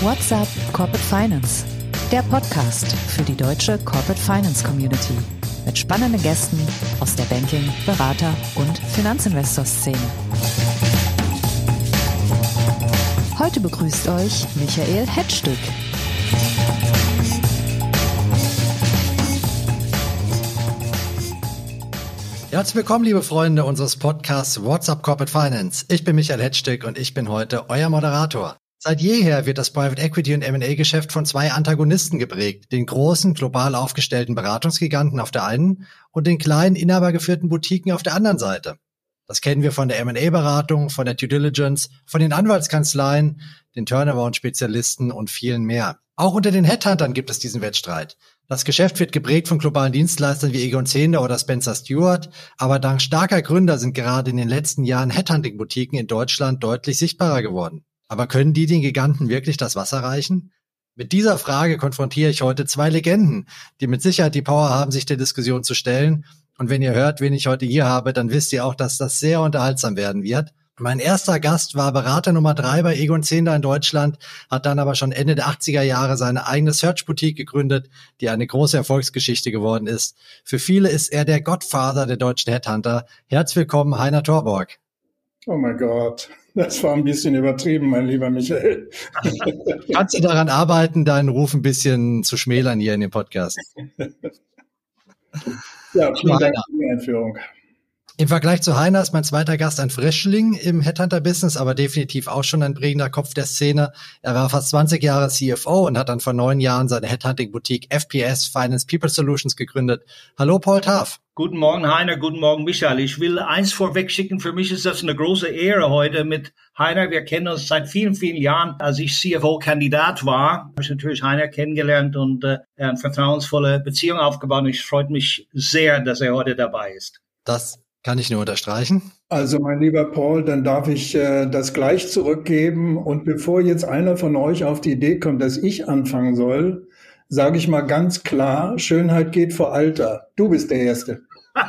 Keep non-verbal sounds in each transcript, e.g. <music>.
What's up Corporate Finance? Der Podcast für die deutsche Corporate Finance Community mit spannenden Gästen aus der Banking-, Berater- und Finanzinvestor-Szene. Heute begrüßt euch Michael Hetzstück. Herzlich willkommen, liebe Freunde unseres Podcasts WhatsApp Corporate Finance. Ich bin Michael Hetzstück und ich bin heute euer Moderator. Seit jeher wird das Private Equity und M&A-Geschäft von zwei Antagonisten geprägt. Den großen, global aufgestellten Beratungsgiganten auf der einen und den kleinen, inhabergeführten Boutiquen auf der anderen Seite. Das kennen wir von der M&A-Beratung, von der Due Diligence, von den Anwaltskanzleien, den Turnaround-Spezialisten und vielen mehr. Auch unter den Headhuntern gibt es diesen Wettstreit. Das Geschäft wird geprägt von globalen Dienstleistern wie Egon Zehnder oder Spencer Stewart, aber dank starker Gründer sind gerade in den letzten Jahren Headhunting-Boutiquen in Deutschland deutlich sichtbarer geworden. Aber können die den Giganten wirklich das Wasser reichen? Mit dieser Frage konfrontiere ich heute zwei Legenden, die mit Sicherheit die Power haben, sich der Diskussion zu stellen. Und wenn ihr hört, wen ich heute hier habe, dann wisst ihr auch, dass das sehr unterhaltsam werden wird. Mein erster Gast war Berater Nummer drei bei Egon Zehnder in Deutschland, hat dann aber schon Ende der 80er Jahre seine eigene Search Boutique gegründet, die eine große Erfolgsgeschichte geworden ist. Für viele ist er der Godfather der deutschen Headhunter. Herzlich willkommen, Heiner Torborg. Oh mein Gott, das war ein bisschen übertrieben, mein lieber Michael. <laughs> Kannst du daran arbeiten, deinen Ruf ein bisschen zu schmälern hier in dem Podcast? ja, vielen Dank für die Einführung. Im Vergleich zu Heiner ist mein zweiter Gast ein Frischling im Headhunter-Business, aber definitiv auch schon ein prägender Kopf der Szene. Er war fast 20 Jahre CFO und hat dann vor neun Jahren seine Headhunting-Boutique FPS Finance People Solutions gegründet. Hallo Paul Taff. Guten Morgen Heiner, guten Morgen Michael. Ich will eins vorweg schicken. Für mich ist das eine große Ehre heute mit Heiner. Wir kennen uns seit vielen, vielen Jahren. Als ich CFO-Kandidat war, habe ich natürlich Heiner kennengelernt und äh, eine vertrauensvolle Beziehung aufgebaut. Und ich freue mich sehr, dass er heute dabei ist. Das kann ich nur unterstreichen. Also mein lieber Paul, dann darf ich äh, das gleich zurückgeben. Und bevor jetzt einer von euch auf die Idee kommt, dass ich anfangen soll, sage ich mal ganz klar, Schönheit geht vor Alter. Du bist der Erste. <laughs>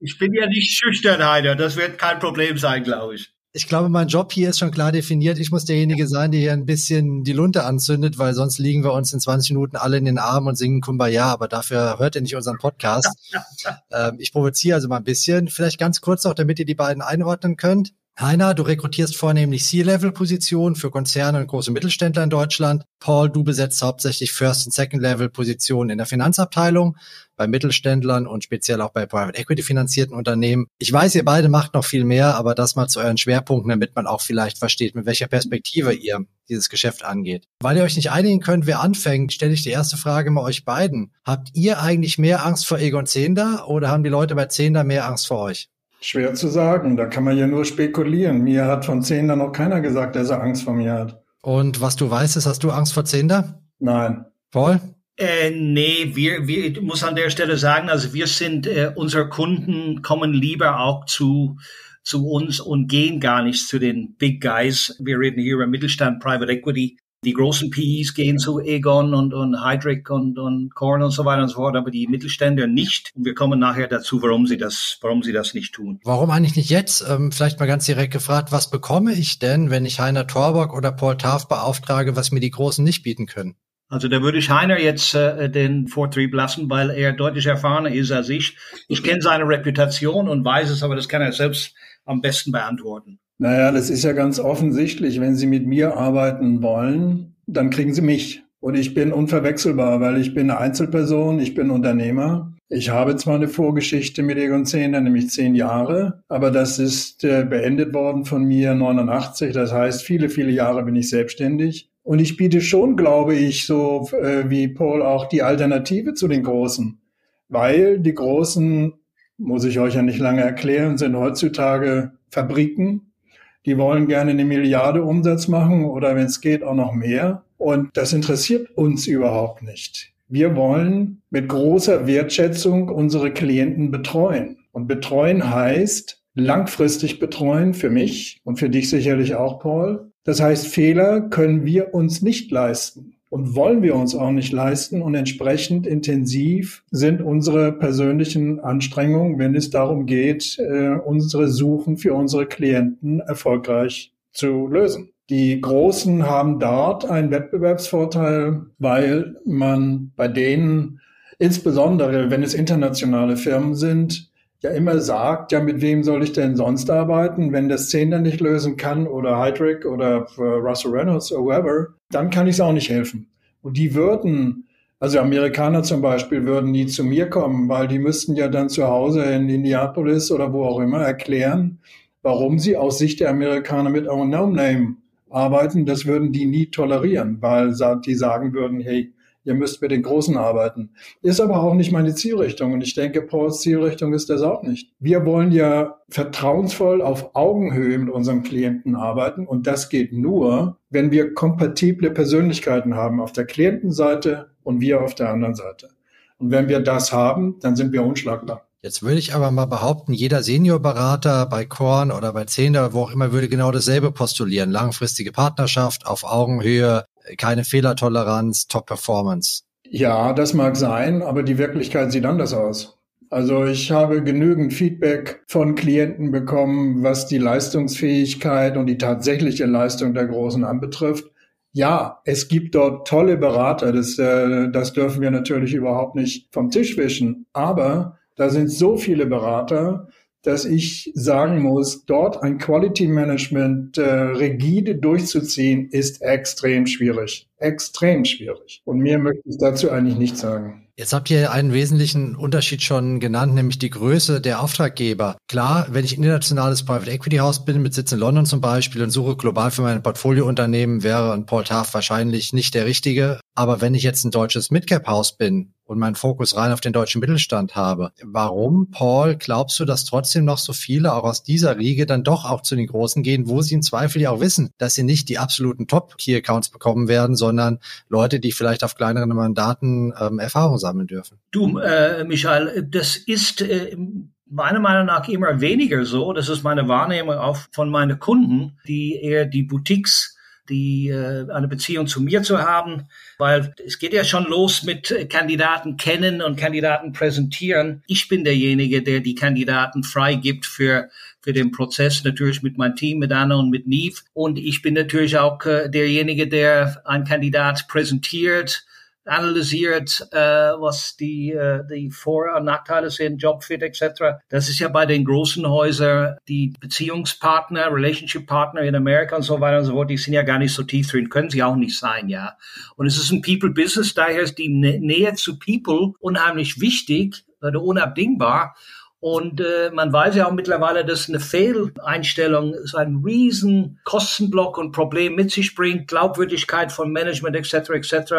ich bin ja nicht schüchtern, Heiner. Das wird kein Problem sein, glaube ich ich glaube, mein Job hier ist schon klar definiert. Ich muss derjenige sein, der hier ein bisschen die Lunte anzündet, weil sonst liegen wir uns in 20 Minuten alle in den Armen und singen Kumbaya, aber dafür hört ihr nicht unseren Podcast. <laughs> ähm, ich provoziere also mal ein bisschen. Vielleicht ganz kurz noch, damit ihr die beiden einordnen könnt. Heiner, du rekrutierst vornehmlich C-Level-Positionen für Konzerne und große Mittelständler in Deutschland. Paul, du besetzt hauptsächlich First- und Second-Level-Positionen in der Finanzabteilung bei Mittelständlern und speziell auch bei Private Equity finanzierten Unternehmen. Ich weiß, ihr beide macht noch viel mehr, aber das mal zu euren Schwerpunkten, damit man auch vielleicht versteht, mit welcher Perspektive ihr dieses Geschäft angeht. Weil ihr euch nicht einigen könnt, wer anfängt, stelle ich die erste Frage mal euch beiden. Habt ihr eigentlich mehr Angst vor Egon Zehnder oder haben die Leute bei Zehnder mehr Angst vor euch? Schwer zu sagen, da kann man ja nur spekulieren. Mir hat von Zehnder noch keiner gesagt, dass er Angst vor mir hat. Und was du weißt, ist, hast du Angst vor Zehnder? Nein. Paul? Äh, nee, wir, wir, ich muss an der Stelle sagen, also wir sind, äh, unsere Kunden kommen lieber auch zu, zu uns und gehen gar nicht zu den Big Guys. Wir reden hier über Mittelstand, Private Equity. Die großen PEs gehen zu Egon und, und Heidrick und, und Korn und so weiter und so fort, aber die Mittelständler nicht. Und wir kommen nachher dazu, warum sie das, warum sie das nicht tun. Warum eigentlich nicht jetzt? Ähm, vielleicht mal ganz direkt gefragt, was bekomme ich denn, wenn ich Heiner Torbock oder Paul Taft beauftrage, was mir die Großen nicht bieten können? Also da würde ich Heiner jetzt äh, den Vortrieb lassen, weil er deutlich erfahrener ist als ich. Ich kenne seine Reputation und weiß es, aber das kann er selbst am besten beantworten. Naja, das ist ja ganz offensichtlich. Wenn Sie mit mir arbeiten wollen, dann kriegen Sie mich. Und ich bin unverwechselbar, weil ich bin eine Einzelperson, ich bin Unternehmer. Ich habe zwar eine Vorgeschichte mit Egon Zehner, nämlich zehn Jahre, aber das ist äh, beendet worden von mir 89. Das heißt, viele, viele Jahre bin ich selbstständig. Und ich biete schon, glaube ich, so äh, wie Paul auch die Alternative zu den Großen. Weil die Großen, muss ich euch ja nicht lange erklären, sind heutzutage Fabriken, die wollen gerne eine Milliarde Umsatz machen oder wenn es geht auch noch mehr. Und das interessiert uns überhaupt nicht. Wir wollen mit großer Wertschätzung unsere Klienten betreuen. Und betreuen heißt langfristig betreuen für mich und für dich sicherlich auch, Paul. Das heißt, Fehler können wir uns nicht leisten und wollen wir uns auch nicht leisten. Und entsprechend intensiv sind unsere persönlichen Anstrengungen, wenn es darum geht, äh, unsere Suchen für unsere Klienten erfolgreich zu lösen. Die Großen haben dort einen Wettbewerbsvorteil, weil man bei denen, insbesondere wenn es internationale Firmen sind, ja immer sagt, ja, mit wem soll ich denn sonst arbeiten? Wenn das Zehner nicht lösen kann oder Heidrich oder Russell Reynolds oder whoever, dann kann ich es auch nicht helfen. Und die würden, also Amerikaner zum Beispiel, würden nie zu mir kommen, weil die müssten ja dann zu Hause in Indianapolis oder wo auch immer erklären, warum sie aus Sicht der Amerikaner mit Our No Name arbeiten. Das würden die nie tolerieren, weil die sagen würden, hey, ihr müsst mit den Großen arbeiten. Ist aber auch nicht meine Zielrichtung und ich denke, Pauls Zielrichtung ist das auch nicht. Wir wollen ja vertrauensvoll auf Augenhöhe mit unserem Klienten arbeiten und das geht nur, wenn wir kompatible Persönlichkeiten haben auf der Klientenseite und wir auf der anderen Seite. Und wenn wir das haben, dann sind wir unschlagbar. Jetzt würde ich aber mal behaupten, jeder Seniorberater bei Korn oder bei Zehner, wo auch immer, würde genau dasselbe postulieren. Langfristige Partnerschaft auf Augenhöhe, keine Fehlertoleranz, Top-Performance. Ja, das mag sein, aber die Wirklichkeit sieht anders aus. Also ich habe genügend Feedback von Klienten bekommen, was die Leistungsfähigkeit und die tatsächliche Leistung der Großen anbetrifft. Ja, es gibt dort tolle Berater, das, äh, das dürfen wir natürlich überhaupt nicht vom Tisch wischen. Aber da sind so viele Berater, dass ich sagen muss, dort ein Quality Management äh, rigide durchzuziehen, ist extrem schwierig. Extrem schwierig. Und mehr möchte ich dazu eigentlich nicht sagen. Jetzt habt ihr einen wesentlichen Unterschied schon genannt, nämlich die Größe der Auftraggeber. Klar, wenn ich ein internationales Private Equity Haus bin, mit Sitz in London zum Beispiel und suche global für mein Portfoliounternehmen, wäre ein Paul Taft wahrscheinlich nicht der richtige. Aber wenn ich jetzt ein deutsches Midcap Haus bin und meinen Fokus rein auf den deutschen Mittelstand habe. Warum, Paul, glaubst du, dass trotzdem noch so viele auch aus dieser Riege dann doch auch zu den Großen gehen, wo sie im Zweifel ja auch wissen, dass sie nicht die absoluten Top-Key-Accounts bekommen werden, sondern Leute, die vielleicht auf kleineren Mandaten ähm, Erfahrung sammeln dürfen? Du, äh, Michael, das ist äh, meiner Meinung nach immer weniger so. Das ist meine Wahrnehmung auch von meinen Kunden, die eher die Boutiques die äh, eine Beziehung zu mir zu haben, weil es geht ja schon los mit äh, Kandidaten kennen und Kandidaten präsentieren. Ich bin derjenige, der die Kandidaten freigibt für für den Prozess, natürlich mit meinem Team, mit Anna und mit Neve. Und ich bin natürlich auch äh, derjenige, der einen Kandidat präsentiert, analysiert, äh, was die, äh, die Vor- und Nachteile sind, Jobfit etc. Das ist ja bei den großen Häusern die Beziehungspartner, Relationship Partner in Amerika und so weiter und so fort, die sind ja gar nicht so tief drin, können sie auch nicht sein, ja. Und es ist ein People-Business, daher ist die Nähe zu People unheimlich wichtig oder unabdingbar. Und äh, man weiß ja auch mittlerweile, dass eine Fehleinstellung so einen riesen Kostenblock und Problem mit sich bringt, Glaubwürdigkeit von Management etc. etc.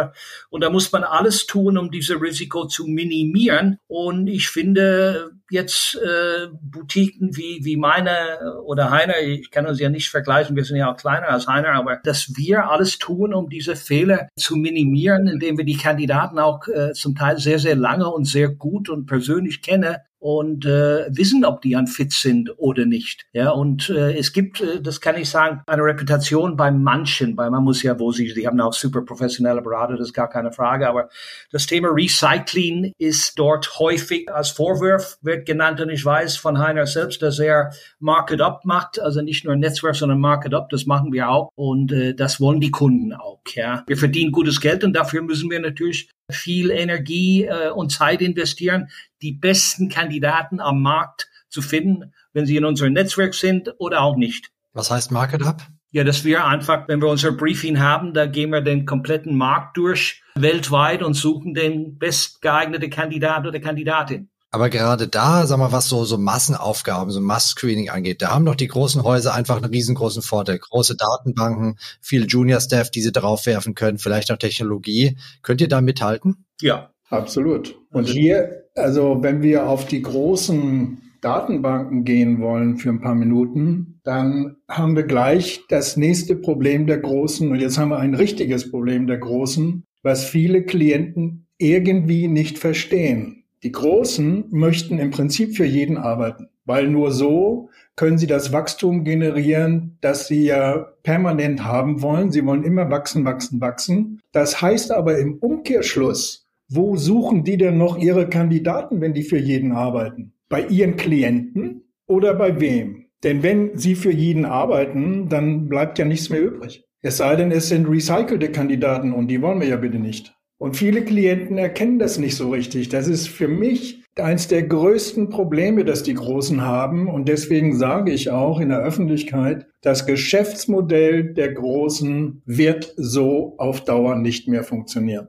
Und da muss man alles tun, um diese Risiko zu minimieren. Und ich finde jetzt äh, Boutiquen wie wie meine oder Heiner, ich kann uns ja nicht vergleichen, wir sind ja auch kleiner als Heiner, aber dass wir alles tun, um diese Fehler zu minimieren, indem wir die Kandidaten auch äh, zum Teil sehr sehr lange und sehr gut und persönlich kennen und äh, wissen, ob die an fit sind oder nicht. Ja, und äh, es gibt, äh, das kann ich sagen, eine Reputation bei manchen, weil man muss ja, wo sie, die haben auch super professionelle Berater, das ist gar keine Frage, aber das Thema Recycling ist dort häufig als Vorwurf wird genannt. Und ich weiß von Heiner selbst, dass er Market Up macht, also nicht nur Netzwerk, sondern Market Up, das machen wir auch. Und äh, das wollen die Kunden auch. Ja, wir verdienen gutes Geld und dafür müssen wir natürlich viel Energie äh, und Zeit investieren, die besten Kandidaten am Markt zu finden, wenn sie in unserem Netzwerk sind oder auch nicht. Was heißt Market Up? Ja, dass wir einfach, wenn wir unser Briefing haben, da gehen wir den kompletten Markt durch weltweit und suchen den bestgeeignete Kandidat oder Kandidatin. Aber gerade da, sag mal, was so, so Massenaufgaben, so Mass-Screening angeht, da haben doch die großen Häuser einfach einen riesengroßen Vorteil. Große Datenbanken, viel Junior-Staff, die sie draufwerfen können, vielleicht auch Technologie. Könnt ihr da mithalten? Ja, absolut. Und hier, also wenn wir auf die großen Datenbanken gehen wollen für ein paar Minuten, dann haben wir gleich das nächste Problem der Großen. Und jetzt haben wir ein richtiges Problem der Großen, was viele Klienten irgendwie nicht verstehen. Die Großen möchten im Prinzip für jeden arbeiten, weil nur so können sie das Wachstum generieren, das sie ja permanent haben wollen. Sie wollen immer wachsen, wachsen, wachsen. Das heißt aber im Umkehrschluss, wo suchen die denn noch ihre Kandidaten, wenn die für jeden arbeiten? Bei ihren Klienten oder bei wem? Denn wenn Sie für jeden arbeiten, dann bleibt ja nichts mehr übrig. Es sei denn, es sind recycelte Kandidaten und die wollen wir ja bitte nicht. Und viele Klienten erkennen das nicht so richtig. Das ist für mich eines der größten Probleme, das die Großen haben. Und deswegen sage ich auch in der Öffentlichkeit, das Geschäftsmodell der Großen wird so auf Dauer nicht mehr funktionieren.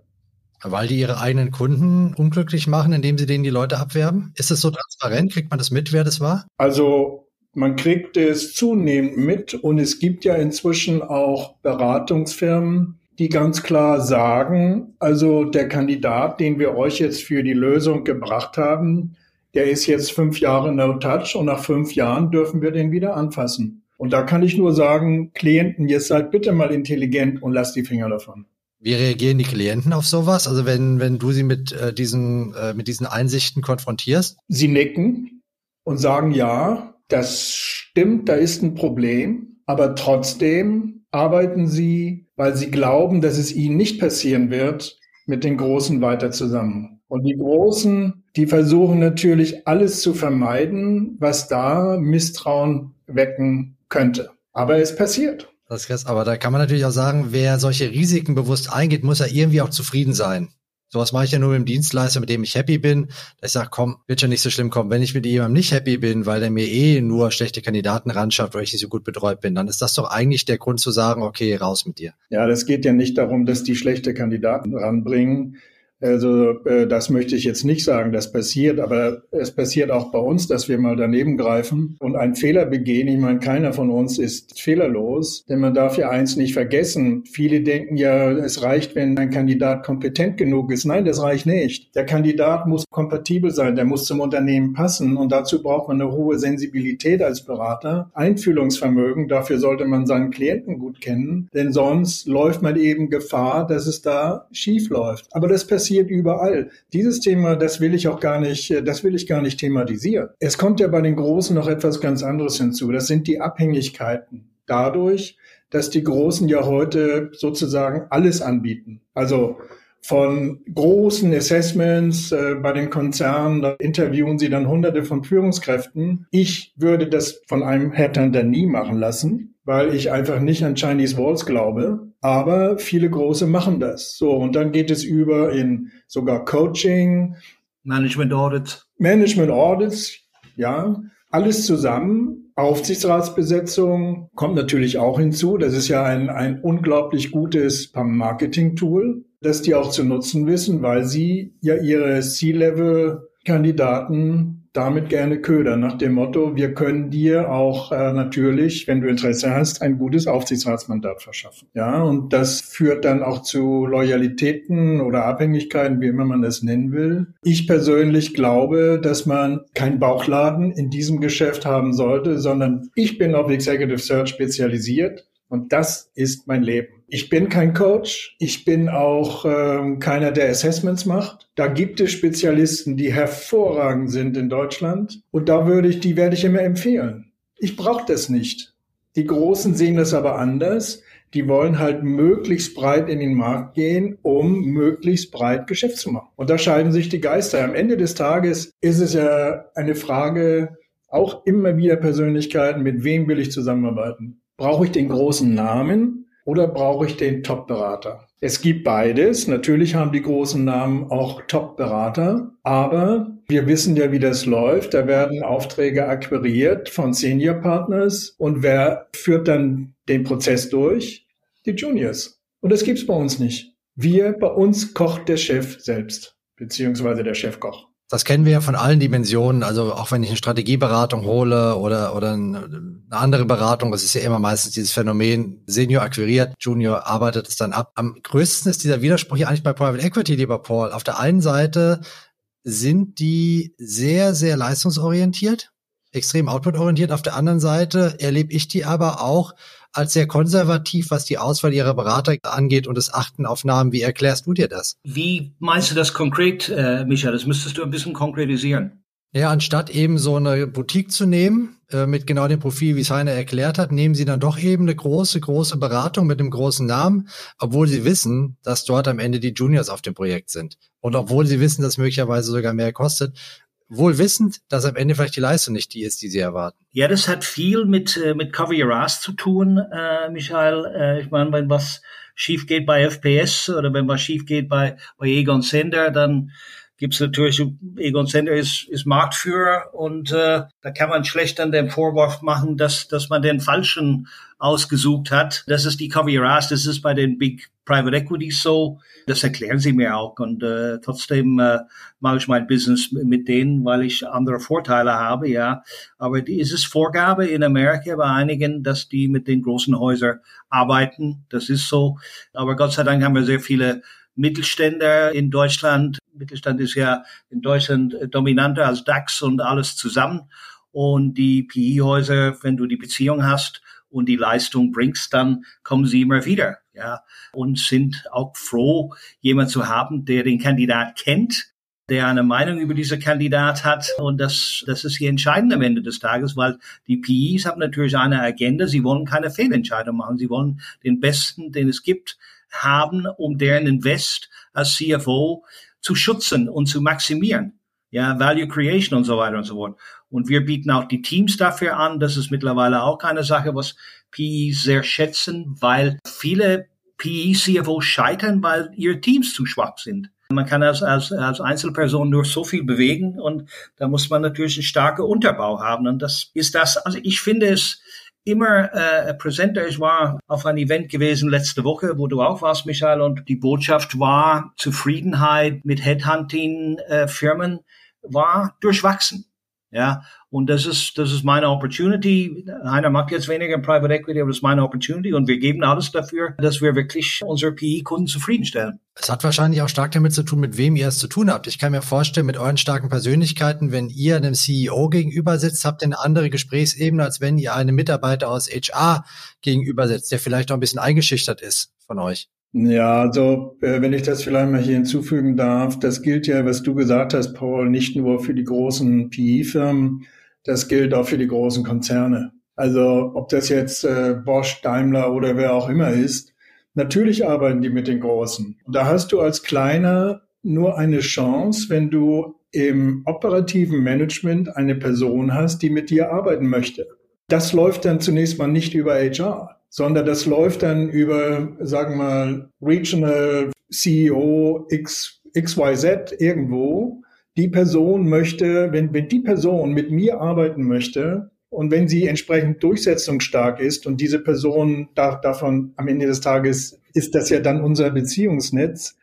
Weil die ihre eigenen Kunden unglücklich machen, indem sie denen die Leute abwerben? Ist es so transparent? Kriegt man das mit, wer das war? Also man kriegt es zunehmend mit und es gibt ja inzwischen auch Beratungsfirmen, die ganz klar sagen, also der Kandidat, den wir euch jetzt für die Lösung gebracht haben, der ist jetzt fünf Jahre no touch und nach fünf Jahren dürfen wir den wieder anfassen. Und da kann ich nur sagen, Klienten, jetzt seid bitte mal intelligent und lasst die Finger davon. Wie reagieren die Klienten auf sowas? Also wenn, wenn du sie mit, äh, diesen, äh, mit diesen Einsichten konfrontierst? Sie nicken und sagen, ja, das stimmt, da ist ein Problem, aber trotzdem arbeiten sie, weil sie glauben, dass es ihnen nicht passieren wird, mit den Großen weiter zusammen. Und die Großen, die versuchen natürlich alles zu vermeiden, was da Misstrauen wecken könnte. Aber es passiert. Das ist krass. Aber da kann man natürlich auch sagen, wer solche Risiken bewusst eingeht, muss ja irgendwie auch zufrieden sein. Sowas mache ich ja nur mit dem Dienstleister, mit dem ich happy bin. Ich sage, komm, wird schon nicht so schlimm kommen. Wenn ich mit jemandem nicht happy bin, weil der mir eh nur schlechte Kandidaten ran schafft, weil ich nicht so gut betreut bin, dann ist das doch eigentlich der Grund zu sagen, okay, raus mit dir. Ja, das geht ja nicht darum, dass die schlechte Kandidaten ranbringen, also äh, das möchte ich jetzt nicht sagen, das passiert, aber es passiert auch bei uns, dass wir mal daneben greifen und einen Fehler begehen. Ich meine, keiner von uns ist fehlerlos, denn man darf ja eins nicht vergessen. Viele denken ja, es reicht, wenn ein Kandidat kompetent genug ist. Nein, das reicht nicht. Der Kandidat muss kompatibel sein, der muss zum Unternehmen passen und dazu braucht man eine hohe Sensibilität als Berater, Einfühlungsvermögen. Dafür sollte man seinen Klienten gut kennen, denn sonst läuft man eben Gefahr, dass es da schief läuft. Aber das passiert passiert überall. Dieses Thema, das will ich auch gar nicht, das will ich gar nicht thematisieren. Es kommt ja bei den Großen noch etwas ganz anderes hinzu. Das sind die Abhängigkeiten. Dadurch, dass die Großen ja heute sozusagen alles anbieten. Also von großen Assessments äh, bei den Konzernen, da interviewen sie dann hunderte von Führungskräften. Ich würde das von einem Headhunter nie machen lassen, weil ich einfach nicht an Chinese Walls glaube. Aber viele große machen das. So, und dann geht es über in sogar Coaching. Management Audits. Management Audits, ja. Alles zusammen. Aufsichtsratsbesetzung kommt natürlich auch hinzu. Das ist ja ein, ein unglaublich gutes Marketing-Tool, das die auch zu nutzen wissen, weil sie ja ihre C-Level-Kandidaten damit gerne ködern, nach dem Motto, wir können dir auch äh, natürlich, wenn du Interesse hast, ein gutes Aufsichtsratsmandat verschaffen. Ja, und das führt dann auch zu Loyalitäten oder Abhängigkeiten, wie immer man das nennen will. Ich persönlich glaube, dass man keinen Bauchladen in diesem Geschäft haben sollte, sondern ich bin auf Executive Search spezialisiert und das ist mein Leben. Ich bin kein Coach. Ich bin auch ähm, keiner, der Assessments macht. Da gibt es Spezialisten, die hervorragend sind in Deutschland. Und da würde ich, die werde ich immer empfehlen. Ich brauche das nicht. Die Großen sehen das aber anders. Die wollen halt möglichst breit in den Markt gehen, um möglichst breit Geschäft zu machen. Und da scheiden sich die Geister. Am Ende des Tages ist es ja eine Frage, auch immer wieder Persönlichkeiten, mit wem will ich zusammenarbeiten? Brauche ich den großen Namen oder brauche ich den Top-Berater? Es gibt beides. Natürlich haben die großen Namen auch Top-Berater, aber wir wissen ja, wie das läuft. Da werden Aufträge akquiriert von Senior-Partners und wer führt dann den Prozess durch? Die Juniors. Und das gibt's bei uns nicht. Wir, bei uns kocht der Chef selbst, beziehungsweise der Chefkoch. Das kennen wir ja von allen Dimensionen. Also auch wenn ich eine Strategieberatung hole oder, oder eine andere Beratung, das ist ja immer meistens dieses Phänomen, Senior akquiriert, Junior arbeitet es dann ab. Am größten ist dieser Widerspruch hier eigentlich bei Private Equity, lieber Paul. Auf der einen Seite sind die sehr, sehr leistungsorientiert, extrem outputorientiert. Auf der anderen Seite erlebe ich die aber auch als sehr konservativ, was die Auswahl ihrer Berater angeht und das Achten auf Namen. Wie erklärst du dir das? Wie meinst du das konkret, äh, Micha? Das müsstest du ein bisschen konkretisieren. Ja, anstatt eben so eine Boutique zu nehmen, äh, mit genau dem Profil, wie es Heiner erklärt hat, nehmen sie dann doch eben eine große, große Beratung mit einem großen Namen, obwohl sie wissen, dass dort am Ende die Juniors auf dem Projekt sind. Und obwohl sie wissen, dass möglicherweise sogar mehr kostet, wohl wissend, dass am Ende vielleicht die Leistung nicht die ist, die sie erwarten. Ja, das hat viel mit, äh, mit Cover Your Ass zu tun, äh, Michael. Äh, ich meine, wenn was schief geht bei FPS oder wenn was schief geht bei, bei Egon Sender, dann gibt's natürlich, Egon Sender ist, ist Marktführer und äh, da kann man schlecht dann den Vorwurf machen, dass, dass man den falschen ausgesucht hat. Das ist die Ass, das ist bei den Big Private Equities so. Das erklären sie mir auch und äh, trotzdem äh, mache ich mein Business mit denen, weil ich andere Vorteile habe, ja. Aber die, ist es Vorgabe in Amerika bei einigen, dass die mit den großen Häusern arbeiten. Das ist so. Aber Gott sei Dank haben wir sehr viele Mittelständler in Deutschland. Mittelstand ist ja in Deutschland dominanter als DAX und alles zusammen. Und die PI-Häuser, wenn du die Beziehung hast und die Leistung bringst, dann kommen sie immer wieder, ja. Und sind auch froh, jemand zu haben, der den Kandidat kennt, der eine Meinung über diese Kandidat hat. Und das, das ist hier entscheidend am Ende des Tages, weil die PIs haben natürlich eine Agenda. Sie wollen keine Fehlentscheidung machen. Sie wollen den Besten, den es gibt, haben, um deren Invest als CFO zu schützen und zu maximieren. Ja, Value Creation und so weiter und so fort. Und wir bieten auch die Teams dafür an. Das ist mittlerweile auch eine Sache, was PEs sehr schätzen, weil viele PE-CFOs scheitern, weil ihre Teams zu schwach sind. Man kann als, als, als Einzelperson nur so viel bewegen und da muss man natürlich einen starken Unterbau haben. Und das ist das, also ich finde es immer äh, präsenter. Ich war auf ein Event gewesen letzte Woche, wo du auch warst, Michael, und die Botschaft war, Zufriedenheit mit Headhunting-Firmen äh, war durchwachsen. Ja, und das ist, das ist meine Opportunity. Einer macht jetzt weniger Private Equity, aber das ist meine Opportunity und wir geben alles dafür, dass wir wirklich unsere PE-Kunden zufriedenstellen. Es hat wahrscheinlich auch stark damit zu tun, mit wem ihr es zu tun habt. Ich kann mir vorstellen, mit euren starken Persönlichkeiten, wenn ihr einem CEO gegenüber sitzt, habt ihr eine andere Gesprächsebene, als wenn ihr einem Mitarbeiter aus HR gegenüber sitzt, der vielleicht auch ein bisschen eingeschüchtert ist von euch. Ja, also äh, wenn ich das vielleicht mal hier hinzufügen darf, das gilt ja, was du gesagt hast, Paul, nicht nur für die großen PE-Firmen, das gilt auch für die großen Konzerne. Also ob das jetzt äh, Bosch, Daimler oder wer auch immer ist, natürlich arbeiten die mit den Großen. Und da hast du als Kleiner nur eine Chance, wenn du im operativen Management eine Person hast, die mit dir arbeiten möchte. Das läuft dann zunächst mal nicht über HR, sondern das läuft dann über, sagen wir mal, Regional CEO X, XYZ irgendwo, die Person möchte, wenn, wenn die Person mit mir arbeiten möchte und wenn sie entsprechend durchsetzungsstark ist und diese Person darf davon am Ende des Tages ist das ja dann unser Beziehungsnetz,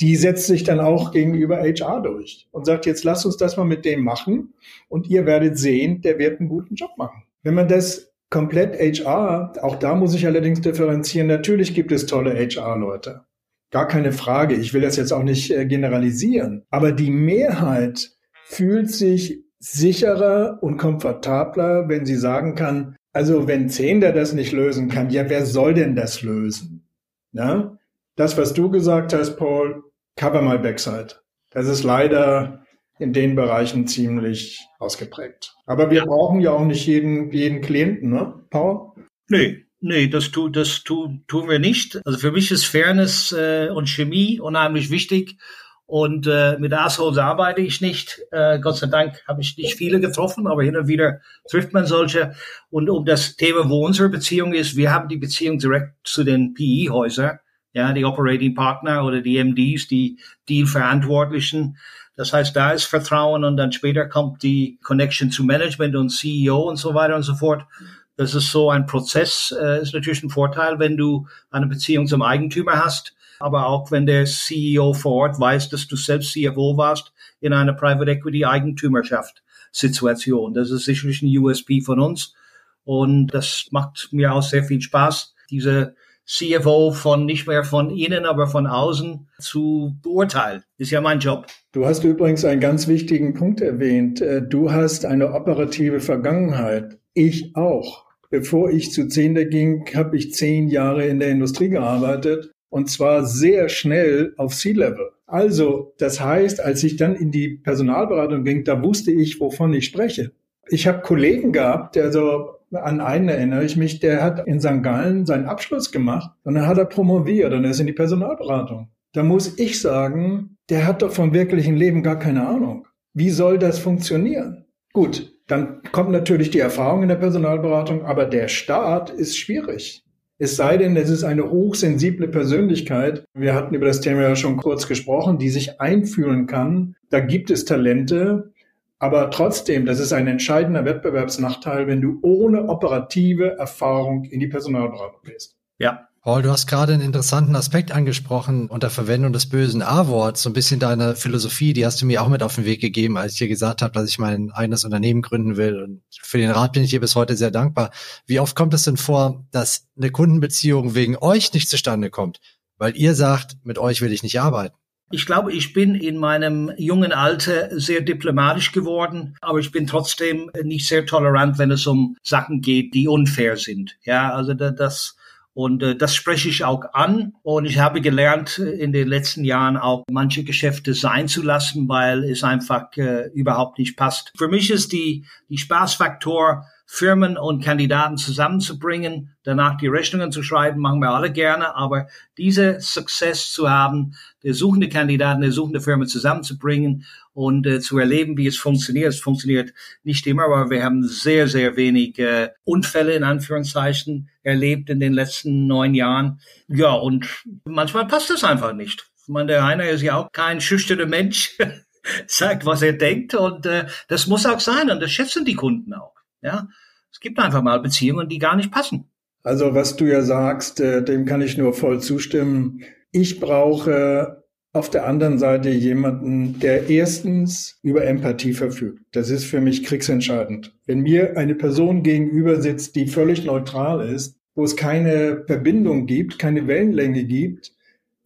die setzt sich dann auch gegenüber HR durch und sagt, jetzt lass uns das mal mit dem machen und ihr werdet sehen, der wird einen guten Job machen. Wenn man das komplett HR, auch da muss ich allerdings differenzieren, natürlich gibt es tolle HR-Leute. Gar keine Frage. Ich will das jetzt auch nicht äh, generalisieren. Aber die Mehrheit fühlt sich sicherer und komfortabler, wenn sie sagen kann, also wenn Zehnder das nicht lösen kann, ja, wer soll denn das lösen? Ja? Das, was du gesagt hast, Paul, cover my backside. Das ist leider in den Bereichen ziemlich ausgeprägt. Aber wir brauchen ja auch nicht jeden, jeden Klienten, ne, Paul? Nee, Nee, das, tu, das tu, tun wir nicht. Also für mich ist Fairness äh, und Chemie unheimlich wichtig. Und äh, mit Assholes arbeite ich nicht. Äh, Gott sei Dank habe ich nicht viele getroffen, aber hin und wieder trifft man solche. Und um das Thema, wo unsere Beziehung ist, wir haben die Beziehung direkt zu den PE-Häusern, ja, die Operating Partner oder die MDs, die Deal-Verantwortlichen. Das heißt, da ist Vertrauen und dann später kommt die Connection zu Management und CEO und so weiter und so fort. Das ist so ein Prozess, äh, ist natürlich ein Vorteil, wenn du eine Beziehung zum Eigentümer hast, aber auch wenn der CEO vor Ort weiß, dass du selbst CFO warst in einer Private Equity Eigentümerschaft Situation. Das ist sicherlich ein USP von uns und das macht mir auch sehr viel Spaß, diese CFO von nicht mehr von innen, aber von außen zu beurteilen. Ist ja mein Job. Du hast übrigens einen ganz wichtigen Punkt erwähnt. Äh, du hast eine operative Vergangenheit. Ich auch. Bevor ich zu Zehnder ging, habe ich zehn Jahre in der Industrie gearbeitet und zwar sehr schnell auf C-Level. Also, das heißt, als ich dann in die Personalberatung ging, da wusste ich, wovon ich spreche. Ich habe Kollegen gehabt, der so an einen erinnere ich mich, der hat in St. Gallen seinen Abschluss gemacht und dann hat er promoviert und er ist in die Personalberatung. Da muss ich sagen, der hat doch vom wirklichen Leben gar keine Ahnung. Wie soll das funktionieren? Gut, dann kommt natürlich die Erfahrung in der Personalberatung, aber der Start ist schwierig. Es sei denn, es ist eine hochsensible Persönlichkeit. Wir hatten über das Thema ja schon kurz gesprochen, die sich einfühlen kann. Da gibt es Talente. Aber trotzdem, das ist ein entscheidender Wettbewerbsnachteil, wenn du ohne operative Erfahrung in die Personalberatung gehst. Ja, Paul, du hast gerade einen interessanten Aspekt angesprochen unter Verwendung des bösen A-Worts. So ein bisschen deine Philosophie, die hast du mir auch mit auf den Weg gegeben, als ich dir gesagt habe, dass ich mein eigenes Unternehmen gründen will. Und für den Rat bin ich dir bis heute sehr dankbar. Wie oft kommt es denn vor, dass eine Kundenbeziehung wegen euch nicht zustande kommt, weil ihr sagt, mit euch will ich nicht arbeiten? Ich glaube, ich bin in meinem jungen Alter sehr diplomatisch geworden, aber ich bin trotzdem nicht sehr tolerant, wenn es um Sachen geht, die unfair sind. Ja, also das, und äh, das spreche ich auch an. Und ich habe gelernt, äh, in den letzten Jahren auch manche Geschäfte sein zu lassen, weil es einfach äh, überhaupt nicht passt. Für mich ist die, die Spaßfaktor, Firmen und Kandidaten zusammenzubringen, danach die Rechnungen zu schreiben, machen wir alle gerne, aber diese Success zu haben, der suchende Kandidaten, der suchende Firma zusammenzubringen und äh, zu erleben, wie es funktioniert. Es funktioniert nicht immer, aber wir haben sehr, sehr wenig äh, Unfälle in Anführungszeichen erlebt in den letzten neun Jahren. Ja, und manchmal passt das einfach nicht. Ich meine, der Heiner ist ja auch kein schüchterner Mensch, <laughs> sagt, was er denkt und äh, das muss auch sein und das schätzen die Kunden auch. Ja, es gibt einfach mal Beziehungen, die gar nicht passen. Also was du ja sagst, äh, dem kann ich nur voll zustimmen. Ich brauche auf der anderen Seite jemanden, der erstens über Empathie verfügt. Das ist für mich kriegsentscheidend. Wenn mir eine Person gegenüber sitzt, die völlig neutral ist, wo es keine Verbindung gibt, keine Wellenlänge gibt,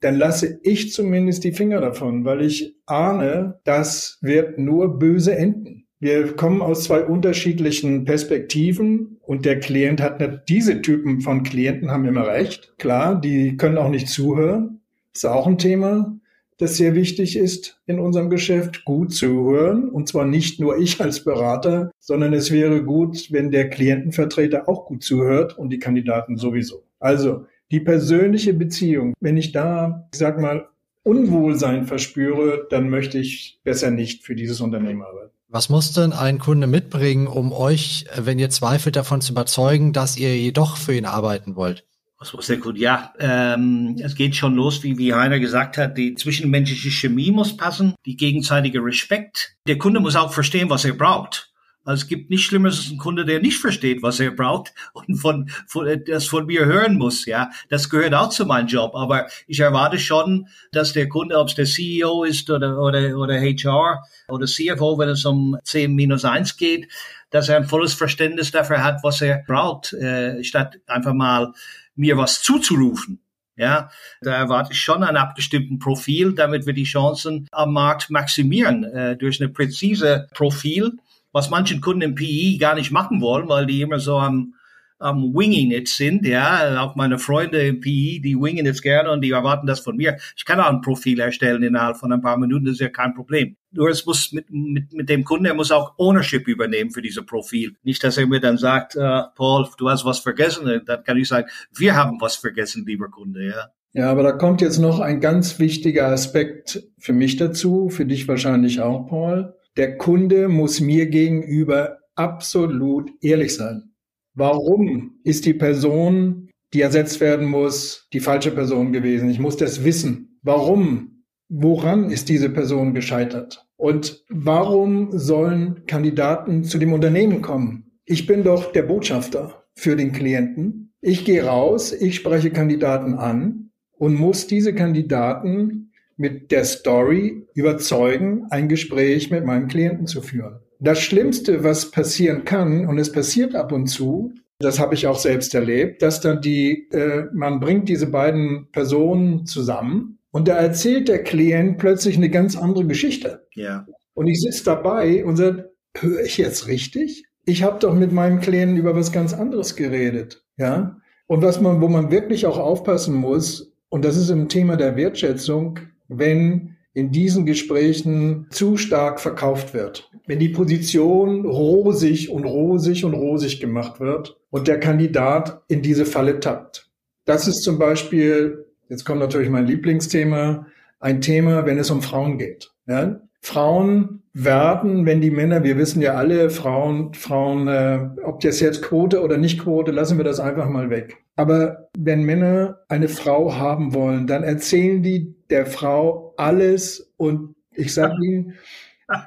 dann lasse ich zumindest die Finger davon, weil ich ahne, das wird nur böse enden. Wir kommen aus zwei unterschiedlichen Perspektiven und der Klient hat nicht, diese Typen von Klienten haben immer recht. Klar, die können auch nicht zuhören. Ist auch ein Thema, das sehr wichtig ist in unserem Geschäft, gut zuhören. Und zwar nicht nur ich als Berater, sondern es wäre gut, wenn der Klientenvertreter auch gut zuhört und die Kandidaten sowieso. Also, die persönliche Beziehung, wenn ich da, ich sag mal, Unwohlsein verspüre, dann möchte ich besser nicht für dieses Unternehmen arbeiten. Was muss denn ein Kunde mitbringen, um euch, wenn ihr zweifelt, davon zu überzeugen, dass ihr jedoch für ihn arbeiten wollt? Was muss der Kunde? Ja, ähm, es geht schon los, wie, wie Heiner gesagt hat, die zwischenmenschliche Chemie muss passen, die gegenseitige Respekt. Der Kunde muss auch verstehen, was er braucht. Also es gibt nichts Schlimmeres als ein Kunde, der nicht versteht, was er braucht <laughs> und von, von das von mir hören muss. Ja, das gehört auch zu meinem Job. Aber ich erwarte schon, dass der Kunde, ob es der CEO ist oder oder oder HR oder CFO, wenn es um 10 minus 1 geht, dass er ein volles Verständnis dafür hat, was er braucht, äh, statt einfach mal mir was zuzurufen. Ja, da erwarte ich schon einen abgestimmten Profil, damit wir die Chancen am Markt maximieren äh, durch eine präzise Profil was manchen Kunden im PI gar nicht machen wollen, weil die immer so am, am Winging it sind. Ja, auch meine Freunde im PI, die wingen es gerne und die erwarten das von mir. Ich kann auch ein Profil erstellen innerhalb von ein paar Minuten, das ist ja kein Problem. Nur es muss mit, mit, mit dem Kunden, er muss auch Ownership übernehmen für dieses Profil. Nicht, dass er mir dann sagt, äh, Paul, du hast was vergessen. Dann kann ich sagen, wir haben was vergessen, lieber Kunde, ja. Ja, aber da kommt jetzt noch ein ganz wichtiger Aspekt für mich dazu, für dich wahrscheinlich auch, Paul der Kunde muss mir gegenüber absolut ehrlich sein. Warum ist die Person, die ersetzt werden muss, die falsche Person gewesen? Ich muss das wissen. Warum? Woran ist diese Person gescheitert? Und warum sollen Kandidaten zu dem Unternehmen kommen? Ich bin doch der Botschafter für den Klienten. Ich gehe raus, ich spreche Kandidaten an und muss diese Kandidaten mit der Story überzeugen, ein Gespräch mit meinem Klienten zu führen. Das Schlimmste, was passieren kann, und es passiert ab und zu, das habe ich auch selbst erlebt, dass dann die, äh, man bringt diese beiden Personen zusammen und da erzählt der Klient plötzlich eine ganz andere Geschichte. Ja. Und ich sitze dabei und sage, höre ich jetzt richtig? Ich habe doch mit meinem Klienten über was ganz anderes geredet, ja. Und was man, wo man wirklich auch aufpassen muss, und das ist im Thema der Wertschätzung, wenn in diesen Gesprächen zu stark verkauft wird. Wenn die Position rosig und rosig und rosig gemacht wird und der Kandidat in diese Falle tappt. Das ist zum Beispiel, jetzt kommt natürlich mein Lieblingsthema, ein Thema, wenn es um Frauen geht. Ja? Frauen werden, wenn die Männer, wir wissen ja alle, Frauen, Frauen, äh, ob das jetzt Quote oder nicht Quote, lassen wir das einfach mal weg. Aber wenn Männer eine Frau haben wollen, dann erzählen die der Frau alles und ich sage <laughs> ihnen,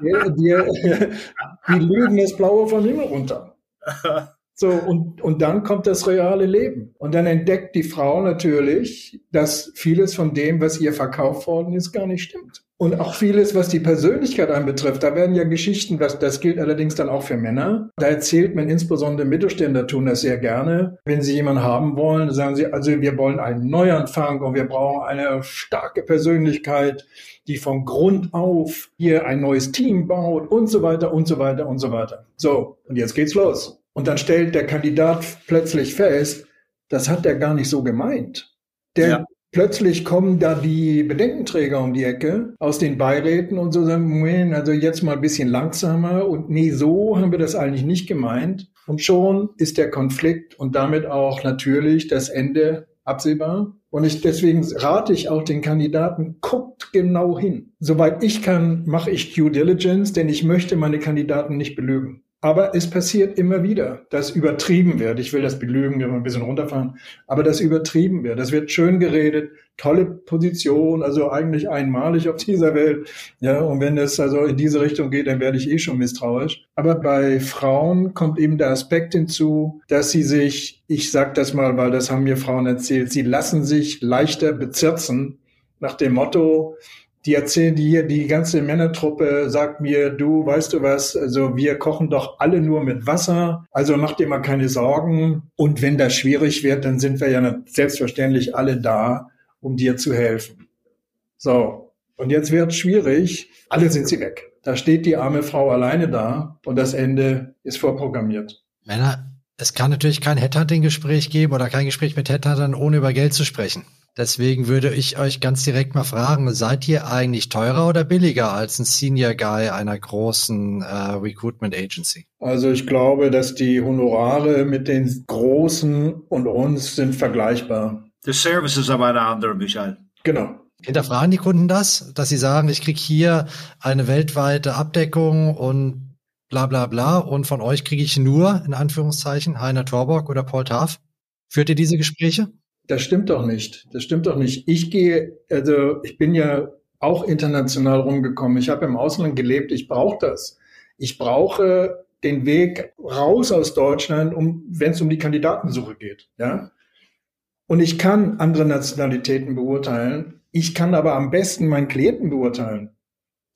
wir, wir, <laughs> die lügen das Blaue vom Himmel runter. <laughs> So, und, und dann kommt das reale Leben. Und dann entdeckt die Frau natürlich, dass vieles von dem, was ihr verkauft worden ist, gar nicht stimmt. Und auch vieles, was die Persönlichkeit anbetrifft, da werden ja Geschichten, das, das gilt allerdings dann auch für Männer. Da erzählt man insbesondere Mittelständler tun das sehr gerne. Wenn sie jemanden haben wollen, sagen sie, also wir wollen einen Neuanfang und wir brauchen eine starke Persönlichkeit, die von Grund auf hier ein neues Team baut und so weiter und so weiter und so weiter. So, und jetzt geht's los. Und dann stellt der Kandidat plötzlich fest, das hat er gar nicht so gemeint. Der ja. Plötzlich kommen da die Bedenkenträger um die Ecke aus den Beiräten und so sagen, Moment, also jetzt mal ein bisschen langsamer und nee, so haben wir das eigentlich nicht gemeint. Und schon ist der Konflikt und damit auch natürlich das Ende absehbar. Und ich, deswegen rate ich auch den Kandidaten, guckt genau hin. Soweit ich kann, mache ich Due Diligence, denn ich möchte meine Kandidaten nicht belügen. Aber es passiert immer wieder, dass übertrieben wird. Ich will das Belügen immer ein bisschen runterfahren, aber das übertrieben wird. Das wird schön geredet, tolle Position, also eigentlich einmalig auf dieser Welt. Ja, und wenn es also in diese Richtung geht, dann werde ich eh schon misstrauisch. Aber bei Frauen kommt eben der Aspekt hinzu, dass sie sich, ich sag das mal, weil das haben mir Frauen erzählt, sie lassen sich leichter bezirzen nach dem Motto, die erzählen dir, die ganze Männertruppe sagt mir, du, weißt du was, also wir kochen doch alle nur mit Wasser, also mach dir mal keine Sorgen. Und wenn das schwierig wird, dann sind wir ja selbstverständlich alle da, um dir zu helfen. So. Und jetzt wird schwierig. Alle sind sie weg. Da steht die arme Frau alleine da und das Ende ist vorprogrammiert. Männer, es kann natürlich kein Headhunting-Gespräch geben oder kein Gespräch mit Headhuntern, ohne über Geld zu sprechen. Deswegen würde ich euch ganz direkt mal fragen, seid ihr eigentlich teurer oder billiger als ein Senior Guy einer großen äh, Recruitment Agency? Also ich glaube, dass die Honorare mit den großen und uns sind vergleichbar. The service ist aber eine andere, Michael. Genau. Hinterfragen die Kunden das, dass sie sagen, ich kriege hier eine weltweite Abdeckung und bla bla bla und von euch kriege ich nur, in Anführungszeichen, Heiner Torborg oder Paul Taff? Führt ihr diese Gespräche? Das stimmt doch nicht. Das stimmt doch nicht. Ich gehe, also ich bin ja auch international rumgekommen. Ich habe im Ausland gelebt. Ich brauche das. Ich brauche den Weg raus aus Deutschland, um, wenn es um die Kandidatensuche geht. Ja. Und ich kann andere Nationalitäten beurteilen. Ich kann aber am besten meinen Klienten beurteilen.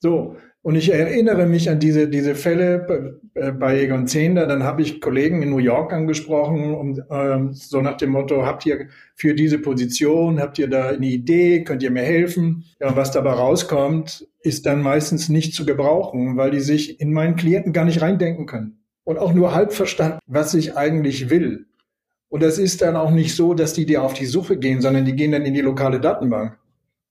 So. Und ich erinnere mich an diese, diese Fälle bei Egon Zehnder. Dann habe ich Kollegen in New York angesprochen, um, ähm, so nach dem Motto, habt ihr für diese Position, habt ihr da eine Idee, könnt ihr mir helfen? Ja, was dabei rauskommt, ist dann meistens nicht zu gebrauchen, weil die sich in meinen Klienten gar nicht reindenken können. Und auch nur halb verstanden, was ich eigentlich will. Und das ist dann auch nicht so, dass die dir auf die Suche gehen, sondern die gehen dann in die lokale Datenbank.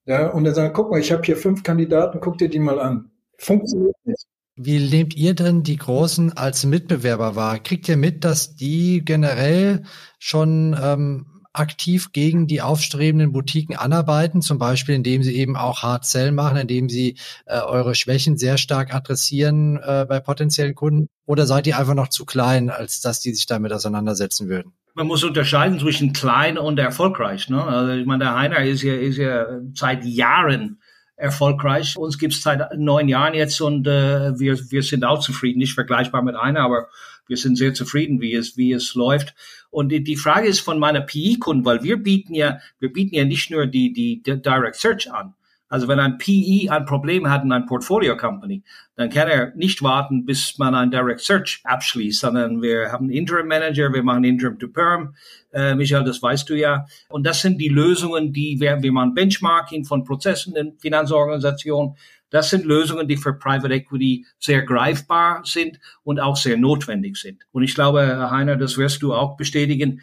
Ja, und dann sagen, guck mal, ich habe hier fünf Kandidaten, guck dir die mal an. Funktioniert nicht. Wie nehmt ihr denn die Großen als Mitbewerber wahr? Kriegt ihr mit, dass die generell schon ähm, aktiv gegen die aufstrebenden Boutiquen anarbeiten, zum Beispiel indem sie eben auch Hard Sell machen, indem sie äh, eure Schwächen sehr stark adressieren äh, bei potenziellen Kunden? Oder seid ihr einfach noch zu klein, als dass die sich damit auseinandersetzen würden? Man muss unterscheiden zwischen klein und erfolgreich. Ne? Also ich meine, der Heiner ist ja, ist ja seit Jahren erfolgreich. Uns gibt es seit neun Jahren jetzt und äh, wir, wir sind auch zufrieden. Nicht vergleichbar mit einer, aber wir sind sehr zufrieden, wie es, wie es läuft. Und die, die Frage ist von meiner PE-Kunden, weil wir bieten ja, wir bieten ja nicht nur die, die Direct Search an. Also wenn ein PE ein Problem hat in einer Portfolio Company, dann kann er nicht warten, bis man ein Direct Search abschließt, sondern wir haben einen Interim Manager, wir machen Interim to Perm. Äh, Michael, das weißt du ja. Und das sind die Lösungen, die wir, wir machen Benchmarking von Prozessen in Finanzorganisationen. Das sind Lösungen, die für Private Equity sehr greifbar sind und auch sehr notwendig sind. Und ich glaube, Heiner, das wirst du auch bestätigen.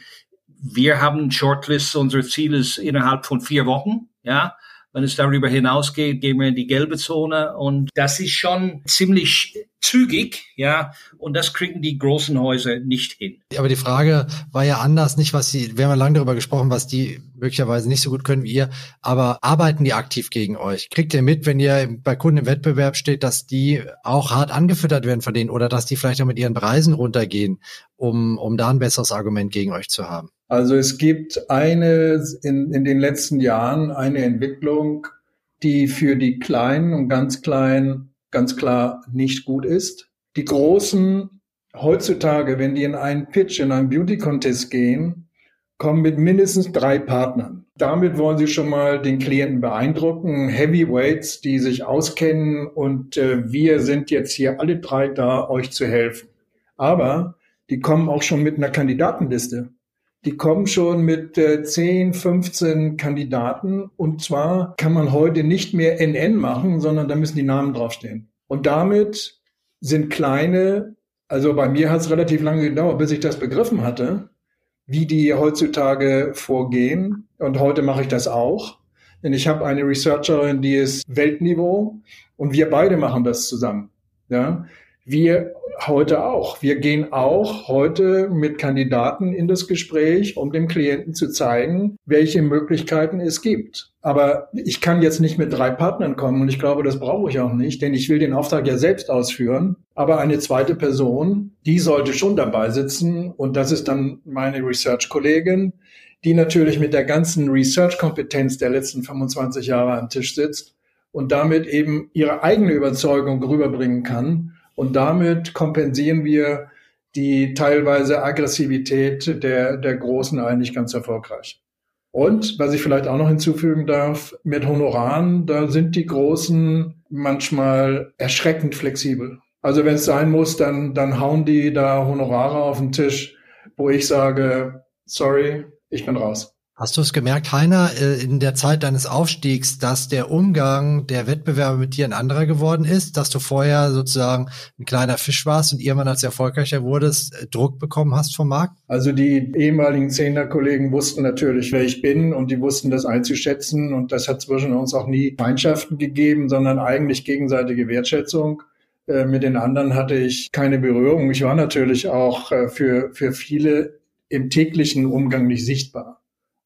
Wir haben Shortlists, unser Ziel ist innerhalb von vier Wochen, ja. Wenn es darüber hinausgeht, gehen wir in die gelbe Zone. Und das ist schon ziemlich zügig, ja, und das kriegen die großen Häuser nicht hin. Aber die Frage war ja anders, nicht was sie, wir haben ja lange darüber gesprochen, was die möglicherweise nicht so gut können wie ihr, aber arbeiten die aktiv gegen euch? Kriegt ihr mit, wenn ihr bei Kunden im Wettbewerb steht, dass die auch hart angefüttert werden von denen oder dass die vielleicht auch mit ihren Preisen runtergehen, um, um da ein besseres Argument gegen euch zu haben? Also es gibt eine, in, in den letzten Jahren eine Entwicklung, die für die Kleinen und ganz Kleinen ganz klar nicht gut ist. Die Großen heutzutage, wenn die in einen Pitch, in einen Beauty Contest gehen, kommen mit mindestens drei Partnern. Damit wollen sie schon mal den Klienten beeindrucken. Heavyweights, die sich auskennen und äh, wir sind jetzt hier alle drei da, euch zu helfen. Aber die kommen auch schon mit einer Kandidatenliste die kommen schon mit äh, 10, 15 Kandidaten. Und zwar kann man heute nicht mehr NN machen, sondern da müssen die Namen draufstehen. Und damit sind kleine, also bei mir hat es relativ lange gedauert, bis ich das begriffen hatte, wie die heutzutage vorgehen. Und heute mache ich das auch. Denn ich habe eine Researcherin, die ist Weltniveau und wir beide machen das zusammen. Ja, wir heute auch. Wir gehen auch heute mit Kandidaten in das Gespräch, um dem Klienten zu zeigen, welche Möglichkeiten es gibt. Aber ich kann jetzt nicht mit drei Partnern kommen und ich glaube, das brauche ich auch nicht, denn ich will den Auftrag ja selbst ausführen. Aber eine zweite Person, die sollte schon dabei sitzen und das ist dann meine Research-Kollegin, die natürlich mit der ganzen Research-Kompetenz der letzten 25 Jahre am Tisch sitzt und damit eben ihre eigene Überzeugung rüberbringen kann und damit kompensieren wir die teilweise Aggressivität der, der Großen eigentlich ganz erfolgreich. Und was ich vielleicht auch noch hinzufügen darf, mit Honoraren, da sind die Großen manchmal erschreckend flexibel. Also wenn es sein muss, dann, dann hauen die da Honorare auf den Tisch, wo ich sage, sorry, ich bin raus. Hast du es gemerkt, Heiner, äh, in der Zeit deines Aufstiegs, dass der Umgang der Wettbewerber mit dir ein anderer geworden ist, dass du vorher sozusagen ein kleiner Fisch warst und irgendwann als erfolgreicher wurdest, äh, Druck bekommen hast vom Markt? Also die ehemaligen Zehner-Kollegen wussten natürlich, wer ich bin und die wussten das einzuschätzen und das hat zwischen uns auch nie Feindschaften gegeben, sondern eigentlich gegenseitige Wertschätzung. Äh, mit den anderen hatte ich keine Berührung. Ich war natürlich auch für, für viele im täglichen Umgang nicht sichtbar.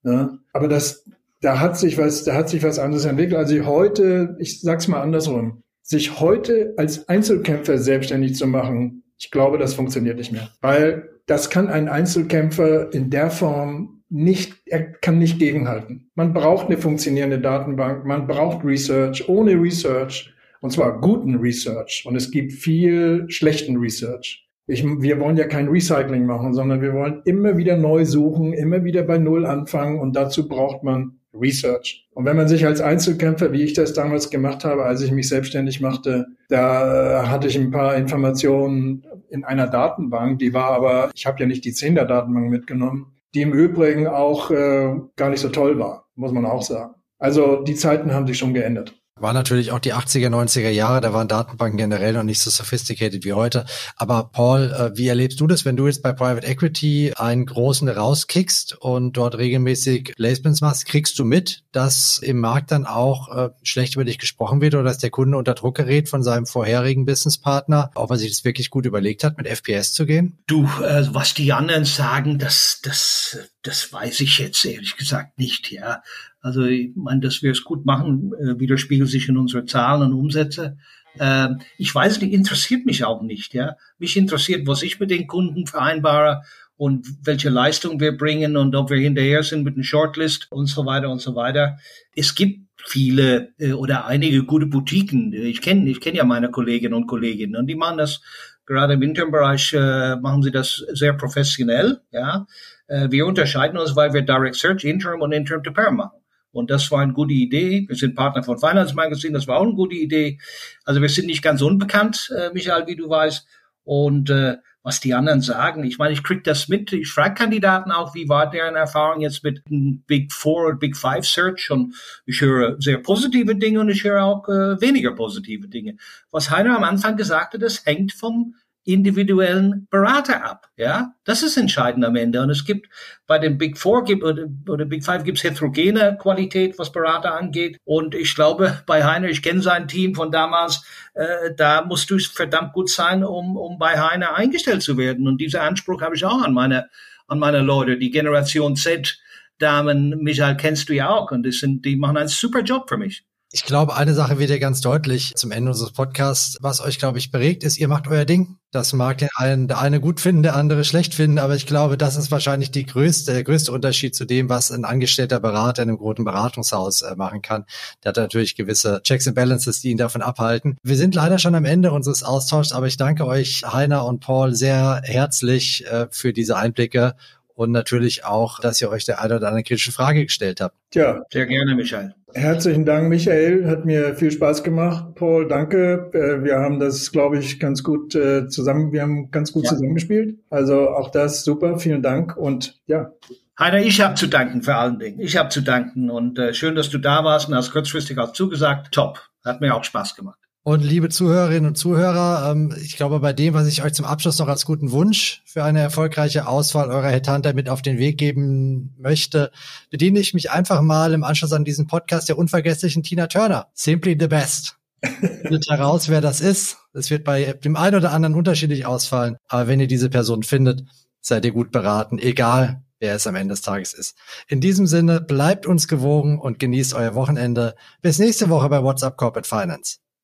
Ne? Aber das, da hat sich was, da hat sich was anderes entwickelt. Also heute, ich sag's mal andersrum, sich heute als Einzelkämpfer selbstständig zu machen, ich glaube, das funktioniert nicht mehr. Weil das kann ein Einzelkämpfer in der Form nicht, er kann nicht gegenhalten. Man braucht eine funktionierende Datenbank, man braucht Research. Ohne Research, und zwar guten Research, und es gibt viel schlechten Research, ich, wir wollen ja kein Recycling machen, sondern wir wollen immer wieder neu suchen, immer wieder bei Null anfangen und dazu braucht man Research. Und wenn man sich als Einzelkämpfer, wie ich das damals gemacht habe, als ich mich selbstständig machte, da hatte ich ein paar Informationen in einer Datenbank, die war aber, ich habe ja nicht die Zehner Datenbank mitgenommen, die im Übrigen auch äh, gar nicht so toll war, muss man auch sagen. Also die Zeiten haben sich schon geändert. War natürlich auch die 80er, 90er Jahre, da waren Datenbanken generell noch nicht so sophisticated wie heute. Aber Paul, äh, wie erlebst du das, wenn du jetzt bei Private Equity einen großen rauskickst und dort regelmäßig Placements machst? Kriegst du mit, dass im Markt dann auch äh, schlecht über dich gesprochen wird oder dass der Kunde unter Druck gerät von seinem vorherigen Businesspartner, ob er sich das wirklich gut überlegt hat, mit FPS zu gehen? Du, äh, was die anderen sagen, das, das, das weiß ich jetzt ehrlich gesagt nicht, ja. Also ich meine, dass wir es gut machen, äh, widerspiegelt sich in unsere Zahlen und Umsätze. Äh, ich weiß nicht, interessiert mich auch nicht. Ja, mich interessiert, was ich mit den Kunden vereinbare und welche Leistung wir bringen und ob wir hinterher sind mit einer Shortlist und so weiter und so weiter. Es gibt viele äh, oder einige gute Boutiquen. Ich kenne ich kenne ja meine Kolleginnen und Kollegen und die machen das gerade im Internbereich äh, machen sie das sehr professionell. Ja, äh, wir unterscheiden uns, weil wir Direct Search, Interim und Interim to Perm machen. Und das war eine gute Idee. Wir sind Partner von Finance Magazine, das war auch eine gute Idee. Also wir sind nicht ganz unbekannt, äh, Michael, wie du weißt. Und äh, was die anderen sagen, ich meine, ich krieg das mit. Ich frage Kandidaten auch, wie war deren Erfahrung jetzt mit Big Four und Big Five Search? Und ich höre sehr positive Dinge und ich höre auch äh, weniger positive Dinge. Was Heiner am Anfang gesagt hat, das hängt vom individuellen Berater ab. Ja, das ist entscheidend am Ende. Und es gibt bei den Big Four gibt, oder, Big Five gibt es heterogene Qualität, was Berater angeht. Und ich glaube, bei Heiner, ich kenne sein Team von damals, äh, da musst du verdammt gut sein, um, um bei Heiner eingestellt zu werden. Und diesen Anspruch habe ich auch an meine, an meine Leute, die Generation Z. Damen, Michael, kennst du ja auch. Und das sind, die machen einen super Job für mich. Ich glaube, eine Sache wird ja ganz deutlich zum Ende unseres Podcasts. Was euch, glaube ich, beregt, ist, ihr macht euer Ding. Das mag den einen, der eine gut finden, der andere schlecht finden, aber ich glaube, das ist wahrscheinlich die größte, der größte Unterschied zu dem, was ein angestellter Berater in einem großen Beratungshaus äh, machen kann. Der hat natürlich gewisse Checks and Balances, die ihn davon abhalten. Wir sind leider schon am Ende unseres Austauschs, aber ich danke euch, Heiner und Paul, sehr herzlich äh, für diese Einblicke und natürlich auch, dass ihr euch der eine oder andere kritische Frage gestellt habt. Tja. Sehr gerne, Michael. Herzlichen Dank, Michael. Hat mir viel Spaß gemacht. Paul, danke. Äh, wir haben das, glaube ich, ganz gut äh, zusammen, wir haben ganz gut ja. zusammengespielt. Also auch das super. Vielen Dank und ja. Heiner, ich habe zu danken vor allen Dingen. Ich habe zu danken und äh, schön, dass du da warst und hast kurzfristig auch zugesagt. Top. Hat mir auch Spaß gemacht. Und liebe Zuhörerinnen und Zuhörer, ähm, ich glaube, bei dem, was ich euch zum Abschluss noch als guten Wunsch für eine erfolgreiche Auswahl eurer Headhunter mit auf den Weg geben möchte, bediene ich mich einfach mal im Anschluss an diesen Podcast der unvergesslichen Tina Turner. Simply the best. <laughs> Findet heraus, wer das ist. Es wird bei dem einen oder anderen unterschiedlich ausfallen. Aber wenn ihr diese Person findet, seid ihr gut beraten, egal wer es am Ende des Tages ist. In diesem Sinne, bleibt uns gewogen und genießt euer Wochenende. Bis nächste Woche bei WhatsApp Corporate Finance.